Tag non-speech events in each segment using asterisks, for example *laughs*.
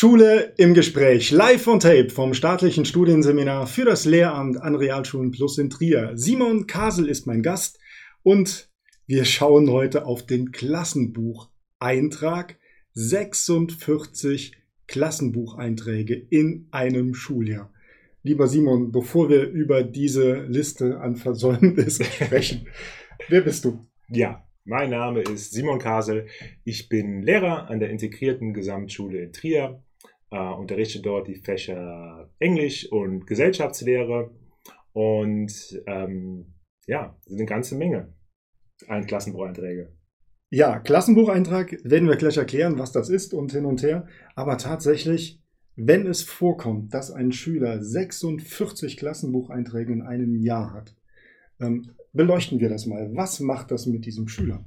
Schule im Gespräch, live on tape vom staatlichen Studienseminar für das Lehramt an Realschulen Plus in Trier. Simon Kasel ist mein Gast und wir schauen heute auf den Klassenbucheintrag. 46 Klassenbucheinträge in einem Schuljahr. Lieber Simon, bevor wir über diese Liste an Versäumnissen *laughs* sprechen, wer bist du? Ja, mein Name ist Simon Kasel. Ich bin Lehrer an der integrierten Gesamtschule in Trier, äh, unterrichte dort die Fächer Englisch und Gesellschaftslehre und ähm, ja, eine ganze Menge an Klassenbucheinträge. Ja, Klassenbucheintrag werden wir gleich erklären, was das ist und hin und her. Aber tatsächlich, wenn es vorkommt, dass ein Schüler 46 Klassenbucheinträge in einem Jahr hat, ähm, beleuchten wir das mal. Was macht das mit diesem Schüler?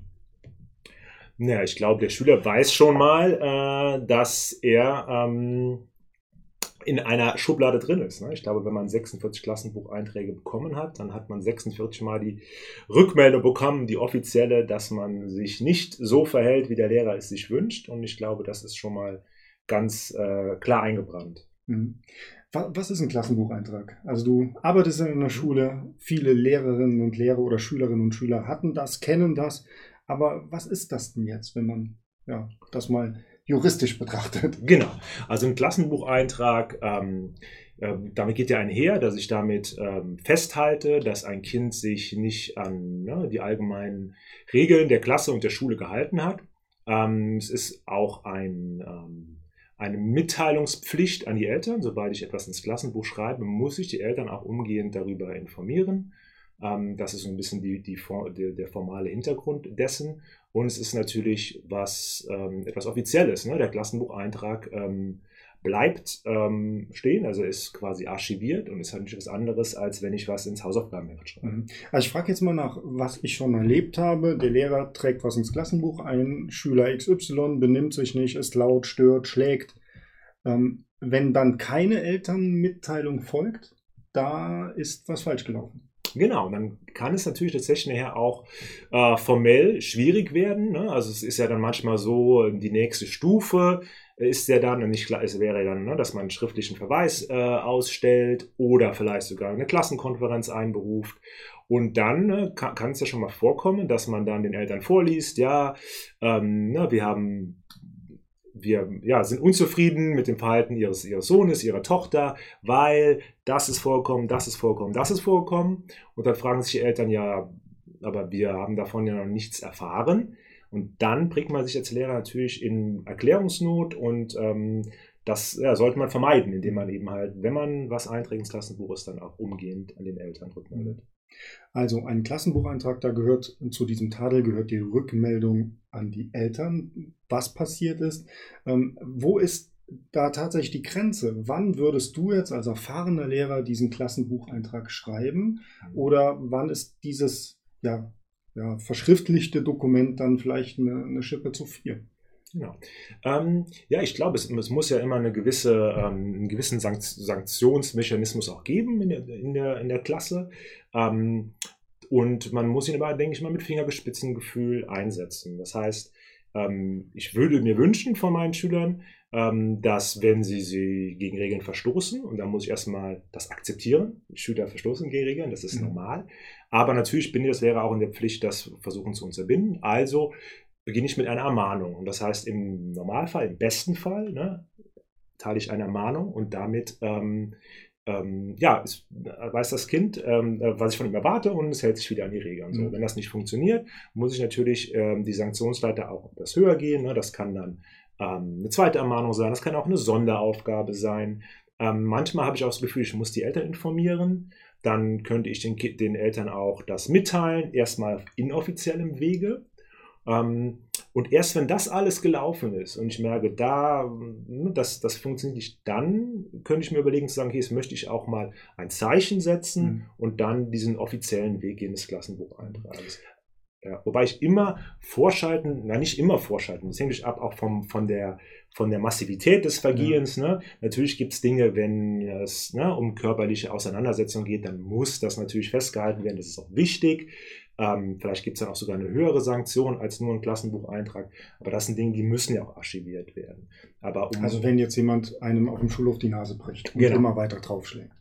Ja, ich glaube, der Schüler weiß schon mal, äh, dass er ähm, in einer Schublade drin ist. Ne? Ich glaube, wenn man 46 Klassenbucheinträge bekommen hat, dann hat man 46 Mal die Rückmeldung bekommen, die offizielle, dass man sich nicht so verhält, wie der Lehrer es sich wünscht. Und ich glaube, das ist schon mal ganz äh, klar eingebrannt. Mhm. Was ist ein Klassenbucheintrag? Also du arbeitest in einer Schule, viele Lehrerinnen und Lehrer oder Schülerinnen und Schüler hatten das, kennen das. Aber was ist das denn jetzt, wenn man ja, das mal juristisch betrachtet? *laughs* Genau. Also ein Klassenbucheintrag, ähm, äh, damit geht ja einher, dass ich damit ähm, festhalte, dass ein Kind sich nicht an ne, die allgemeinen Regeln der Klasse und der Schule gehalten hat. Ähm, es ist auch ein ähm, eine Mitteilungspflicht an die Eltern. Sobald ich etwas ins Klassenbuch schreibe, muss ich die Eltern auch umgehend darüber informieren. Ähm, das ist so ein bisschen die, die, die, der formale Hintergrund dessen. Und es ist natürlich was ähm, etwas Offizielles. Ne? Der Klassenbucheintrag ähm, bleibt ähm, stehen, also ist quasi archiviert und ist halt nicht was anderes, als wenn ich was ins Hausaufgabenheft schreibe. Mhm. Also ich frage jetzt mal nach, was ich schon erlebt habe. Der Lehrer trägt was ins Klassenbuch ein, Schüler XY benimmt sich nicht, ist laut, stört, schlägt. Ähm, wenn dann keine Elternmitteilung folgt, da ist was falsch gelaufen. Genau, dann kann es natürlich tatsächlich nachher auch äh, formell schwierig werden. Ne? Also es ist ja dann manchmal so, die nächste Stufe ist ja dann, nicht klar, es wäre dann, ne, dass man einen schriftlichen Verweis äh, ausstellt oder vielleicht sogar eine Klassenkonferenz einberuft. Und dann ne, kann, kann, es ja schon mal vorkommen, dass man dann den Eltern vorliest, ja, ähm, ne, wir haben wir ja, sind unzufrieden mit dem Verhalten ihres, ihres Sohnes, ihrer Tochter, weil das ist vorgekommen, das ist vorgekommen, das ist vorgekommen. Und dann fragen sich die Eltern ja, aber wir haben davon ja noch nichts erfahren. Und dann bringt man sich als Lehrer natürlich in Erklärungsnot und ähm, das ja, sollte man vermeiden, indem man eben halt, wenn man was einträgt ins Klassenbuch ist, dann auch umgehend an den Eltern rückmeldet. Also ein Klassenbucheintrag, da gehört zu diesem Tadel gehört die Rückmeldung an die Eltern, was passiert ist. Ähm, wo ist da tatsächlich die Grenze? Wann würdest du jetzt als erfahrener Lehrer diesen Klassenbucheintrag schreiben? Mhm. Oder wann ist dieses ja, ja, verschriftlichte Dokument dann vielleicht eine, eine Schippe zu viel. Genau. Ähm, ja, ich glaube, es, es, muss ja immer eine gewisse, ähm, einen gewissen Sankt Sanktionsmechanismus auch geben in der, in der, in der Klasse. Ähm, und man muss ihn aber, denke ich mal, mit Fingerspitzengefühl einsetzen. Das heißt, ähm, ich würde mir wünschen von meinen Schülern, ähm, dass wenn sie, sie gegen Regeln verstoßen, und da muss ich erstmal das akzeptieren, Schüler verstoßen gegen Regeln, das ist mhm. normal, aber natürlich bin ich als Lehrer auch in der Pflicht, das versuchen zu unterbinden. Also beginne ich mit einer Ermahnung. Und das heißt, im Normalfall, im besten Fall, ne, teile ich eine Ermahnung und damit ähm, ähm, ja, es weiß das Kind, ähm, was ich von ihm erwarte und es hält sich wieder an die Regeln. So, mhm. Wenn das nicht funktioniert, muss ich natürlich ähm, die Sanktionsleiter auch etwas höher gehen. Ne? Das kann dann ähm, eine zweite Ermahnung sein, das kann auch eine Sonderaufgabe sein. Ähm, manchmal habe ich auch das Gefühl, ich muss die Eltern informieren. Dann könnte ich den, den Eltern auch das mitteilen, erstmal auf inoffiziellem Wege. Ähm, und erst wenn das alles gelaufen ist und ich merke, da, ne, das, das funktioniert nicht, dann könnte ich mir überlegen zu sagen, okay, jetzt möchte ich auch mal ein Zeichen setzen mhm. und dann diesen offiziellen Weg gehen des Klassenbucheintrags. Ja, wobei ich immer vorschalten, na nicht immer vorschalten, das hängt ab auch vom, von, der, von der Massivität des Vergehens. Ja. Ne? Natürlich gibt es Dinge, wenn es ne, um körperliche Auseinandersetzung geht, dann muss das natürlich festgehalten werden, das ist auch wichtig. Ähm, vielleicht gibt es dann auch sogar eine höhere Sanktion als nur ein Klassenbucheintrag. Aber das sind Dinge, die müssen ja auch archiviert werden. Aber um also wenn jetzt jemand einem auf dem Schulhof die Nase bricht und genau. immer weiter draufschlägt.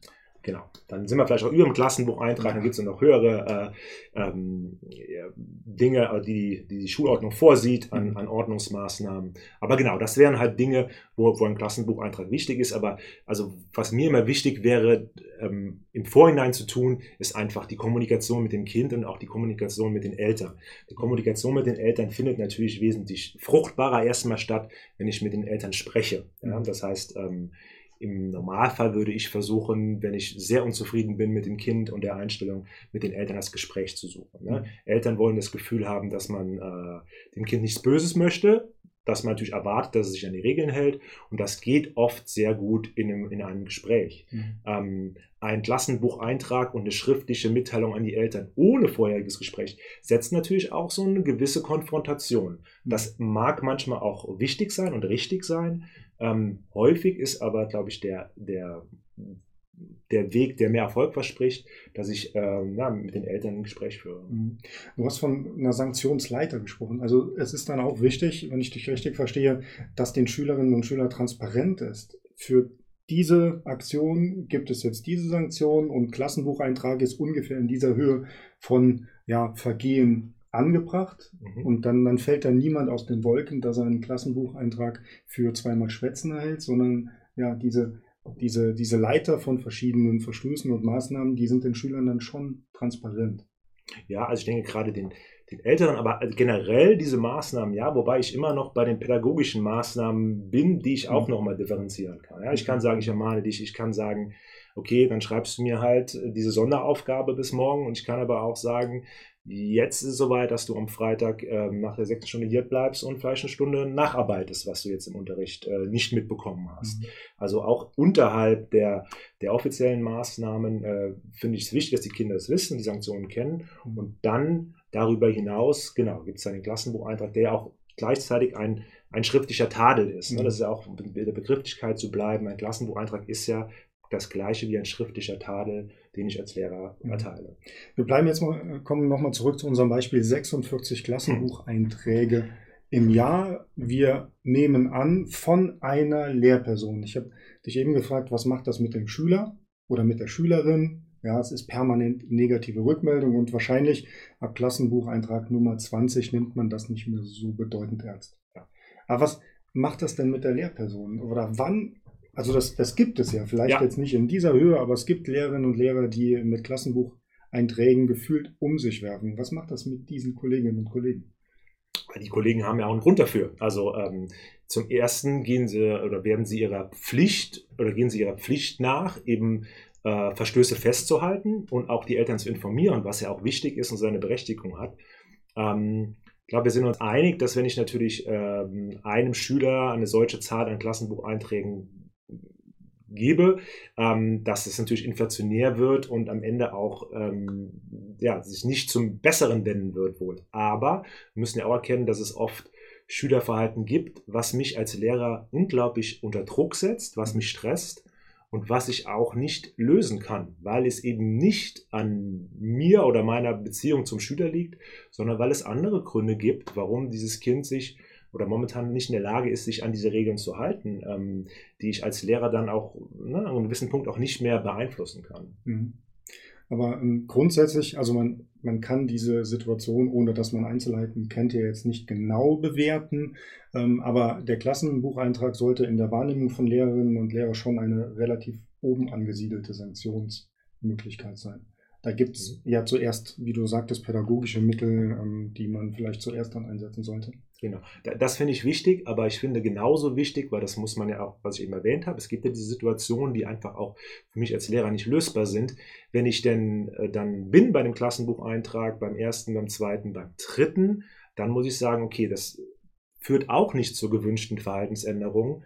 Genau. Dann sind wir vielleicht auch über dem Klassenbucheintrag, ja. dann gibt es noch höhere äh, ähm, Dinge, die, die die Schulordnung vorsieht an, mhm. an Ordnungsmaßnahmen. Aber genau, das wären halt Dinge, wo, wo ein Klassenbucheintrag wichtig ist. Aber also was mir immer wichtig wäre, ähm, im Vorhinein zu tun, ist einfach die Kommunikation mit dem Kind und auch die Kommunikation mit den Eltern. Die Kommunikation mit den Eltern findet natürlich wesentlich fruchtbarer erstmal statt, wenn ich mit den Eltern spreche. Ja? Mhm. Das heißt, ähm, im Normalfall würde ich versuchen, wenn ich sehr unzufrieden bin mit dem Kind und der Einstellung, mit den Eltern das Gespräch zu suchen. Ne? Mhm. Eltern wollen das Gefühl haben, dass man äh, dem Kind nichts Böses möchte, dass man natürlich erwartet, dass es sich an die Regeln hält. Und das geht oft sehr gut in einem, in einem Gespräch. Mhm. Ähm, ein Klassenbucheintrag und eine schriftliche Mitteilung an die Eltern ohne vorheriges Gespräch setzt natürlich auch so eine gewisse Konfrontation. Das mhm. mag manchmal auch wichtig sein und richtig sein, ähm, häufig ist aber, glaube ich, der, der, der Weg, der mehr Erfolg verspricht, dass ich ähm, ja, mit den Eltern ein Gespräch führe. Mhm. Du hast von einer Sanktionsleiter gesprochen. Also es ist dann auch wichtig, wenn ich dich richtig verstehe, dass den Schülerinnen und Schülern transparent ist. Für diese Aktion gibt es jetzt diese Sanktion und Klassenbucheintrag ist ungefähr in dieser Höhe von ja, Vergehen angebracht mhm. und dann, dann fällt dann niemand aus den Wolken, dass er einen Klassenbucheintrag für zweimal Schwätzen erhält, sondern ja, diese, diese, diese Leiter von verschiedenen Verstößen und Maßnahmen, die sind den Schülern dann schon transparent. Ja, also ich denke gerade den, den Älteren, aber generell diese Maßnahmen, ja, wobei ich immer noch bei den pädagogischen Maßnahmen bin, die ich auch mhm. nochmal differenzieren kann. Ja, ich kann sagen, ich ermahne dich, ich kann sagen, okay, dann schreibst du mir halt diese Sonderaufgabe bis morgen und ich kann aber auch sagen, Jetzt ist es soweit, dass du am Freitag ähm, nach der sechsten Stunde hier bleibst und vielleicht eine Stunde nacharbeitest, was du jetzt im Unterricht äh, nicht mitbekommen hast. Mhm. Also auch unterhalb der, der offiziellen Maßnahmen äh, finde ich es wichtig, dass die Kinder es wissen, die Sanktionen kennen. Mhm. Und dann darüber hinaus, genau, gibt es einen Klassenbucheintrag, der auch gleichzeitig ein, ein schriftlicher Tadel ist. Ne? Mhm. Das ist ja auch mit der Begrifflichkeit zu bleiben. Ein Klassenbucheintrag ist ja das gleiche wie ein schriftlicher Tadel, den ich als Lehrer mhm. erteile. Wir bleiben jetzt mal, kommen nochmal zurück zu unserem Beispiel 46 Klassenbucheinträge im Jahr. Wir nehmen an von einer Lehrperson. Ich habe dich eben gefragt, was macht das mit dem Schüler oder mit der Schülerin? Ja, es ist permanent negative Rückmeldung und wahrscheinlich ab Klassenbucheintrag Nummer 20 nimmt man das nicht mehr so bedeutend ernst. Ja. Aber was macht das denn mit der Lehrperson? Oder wann also das, das gibt es ja, vielleicht ja. jetzt nicht in dieser Höhe, aber es gibt Lehrerinnen und Lehrer, die mit Klassenbucheinträgen gefühlt um sich werfen. Was macht das mit diesen Kolleginnen und Kollegen? Die Kollegen haben ja auch einen Grund dafür. Also ähm, zum ersten gehen sie oder werden sie ihrer Pflicht oder gehen sie ihrer Pflicht nach, eben äh, Verstöße festzuhalten und auch die Eltern zu informieren, was ja auch wichtig ist und seine Berechtigung hat. Ähm, ich glaube, wir sind uns einig, dass wenn ich natürlich ähm, einem Schüler eine solche Zahl an Klassenbucheinträgen gebe, ähm, dass es natürlich inflationär wird und am Ende auch ähm, ja, sich nicht zum Besseren wenden wird wohl. Aber wir müssen ja auch erkennen, dass es oft Schülerverhalten gibt, was mich als Lehrer unglaublich unter Druck setzt, was mich stresst und was ich auch nicht lösen kann, weil es eben nicht an mir oder meiner Beziehung zum Schüler liegt, sondern weil es andere Gründe gibt, warum dieses Kind sich oder momentan nicht in der Lage ist, sich an diese Regeln zu halten, ähm, die ich als Lehrer dann auch ne, an einem gewissen Punkt auch nicht mehr beeinflussen kann. Mhm. Aber ähm, grundsätzlich, also man, man kann diese Situation, ohne dass man Einzelheiten kennt, ja jetzt nicht genau bewerten. Ähm, aber der Klassenbucheintrag sollte in der Wahrnehmung von Lehrerinnen und Lehrern schon eine relativ oben angesiedelte Sanktionsmöglichkeit sein. Da gibt es mhm. ja zuerst, wie du sagtest, pädagogische Mittel, ähm, die man vielleicht zuerst dann einsetzen sollte. Genau. Das finde ich wichtig, aber ich finde genauso wichtig, weil das muss man ja auch, was ich eben erwähnt habe, es gibt ja diese Situationen, die einfach auch für mich als Lehrer nicht lösbar sind. Wenn ich denn äh, dann bin bei dem Klassenbucheintrag, beim ersten, beim zweiten, beim dritten, dann muss ich sagen, okay, das führt auch nicht zur gewünschten Verhaltensänderung.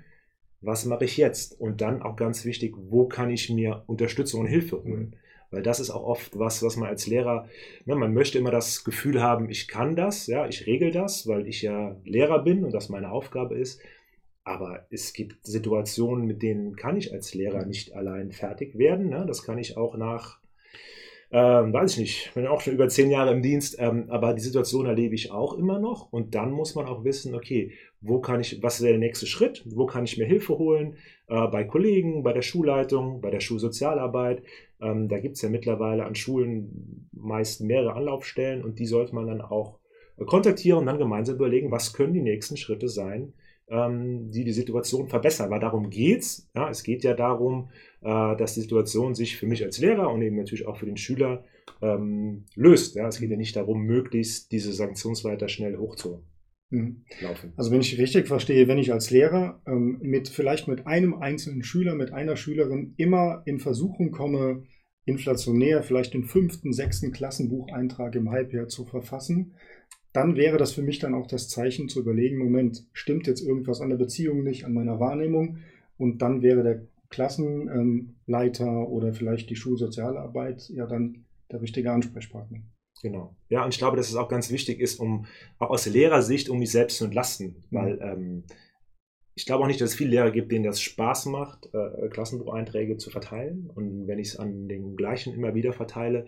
Was mache ich jetzt? Und dann auch ganz wichtig, wo kann ich mir Unterstützung und Hilfe holen? Weil das ist auch oft was, was man als Lehrer, ne, man möchte immer das Gefühl haben, ich kann das, ja, ich regel das, weil ich ja Lehrer bin und das meine Aufgabe ist. Aber es gibt Situationen, mit denen kann ich als Lehrer nicht allein fertig werden. Ne? Das kann ich auch nach ähm, weiß ich nicht, bin auch schon über zehn Jahre im Dienst, ähm, aber die Situation erlebe ich auch immer noch. Und dann muss man auch wissen, okay, wo kann ich, was wäre der nächste Schritt? Wo kann ich mir Hilfe holen? Äh, bei Kollegen, bei der Schulleitung, bei der Schulsozialarbeit. Ähm, da gibt es ja mittlerweile an Schulen meist mehrere Anlaufstellen und die sollte man dann auch äh, kontaktieren und dann gemeinsam überlegen, was können die nächsten Schritte sein, ähm, die die Situation verbessern. Weil darum geht's. Ja, es geht ja darum, äh, dass die Situation sich für mich als Lehrer und eben natürlich auch für den Schüler ähm, löst. Ja, es geht ja nicht darum, möglichst diese Sanktionsleiter schnell hochzulaufen. Mhm. Also wenn ich richtig verstehe, wenn ich als Lehrer ähm, mit vielleicht mit einem einzelnen Schüler, mit einer Schülerin immer in Versuchung komme, inflationär vielleicht den fünften, sechsten Klassenbucheintrag im Halbjahr zu verfassen, dann wäre das für mich dann auch das Zeichen zu überlegen, Moment, stimmt jetzt irgendwas an der Beziehung nicht, an meiner Wahrnehmung? Und dann wäre der Klassenleiter oder vielleicht die Schulsozialarbeit ja dann der richtige Ansprechpartner. Genau. Ja, und ich glaube, dass es auch ganz wichtig ist, um auch aus Lehrersicht, um mich selbst zu entlasten, mhm. weil ähm, ich glaube auch nicht, dass es viele Lehrer gibt, denen das Spaß macht, äh, Klassenbucheinträge zu verteilen. Und wenn ich es an den gleichen immer wieder verteile,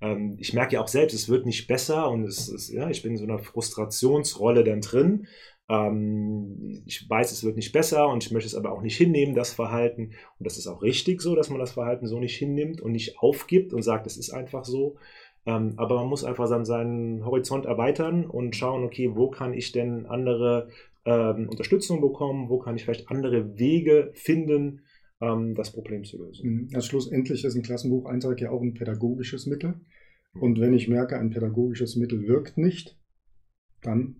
ähm, ich merke ja auch selbst, es wird nicht besser und es ist, ja, ich bin in so einer Frustrationsrolle dann drin. Ähm, ich weiß, es wird nicht besser und ich möchte es aber auch nicht hinnehmen, das Verhalten. Und das ist auch richtig so, dass man das Verhalten so nicht hinnimmt und nicht aufgibt und sagt, es ist einfach so. Ähm, aber man muss einfach dann seinen Horizont erweitern und schauen, okay, wo kann ich denn andere ähm, Unterstützung bekommen, wo kann ich vielleicht andere Wege finden, ähm, das Problem zu lösen. Mhm. Also schlussendlich ist ein Klassenbucheintrag ja auch ein pädagogisches Mittel. Mhm. Und wenn ich merke, ein pädagogisches Mittel wirkt nicht, dann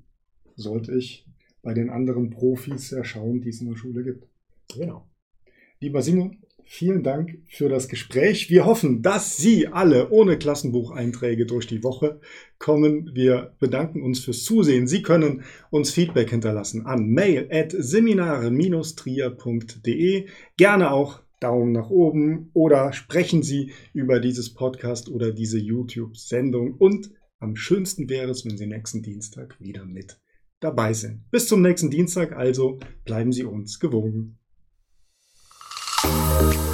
sollte ich bei den anderen Profis ja schauen, die es in der Schule gibt. Genau. Lieber Simon, vielen Dank für das Gespräch. Wir hoffen, dass Sie alle ohne Klassenbucheinträge durch die Woche kommen. Wir bedanken uns fürs Zusehen. Sie können uns Feedback hinterlassen an mail at seminare-trier.de. Gerne auch Daumen nach oben oder sprechen Sie über dieses Podcast oder diese YouTube-Sendung. Und am schönsten wäre es, wenn Sie nächsten Dienstag wieder mit dabei sind. Bis zum nächsten Dienstag also bleiben Sie uns gewogen. Thank you.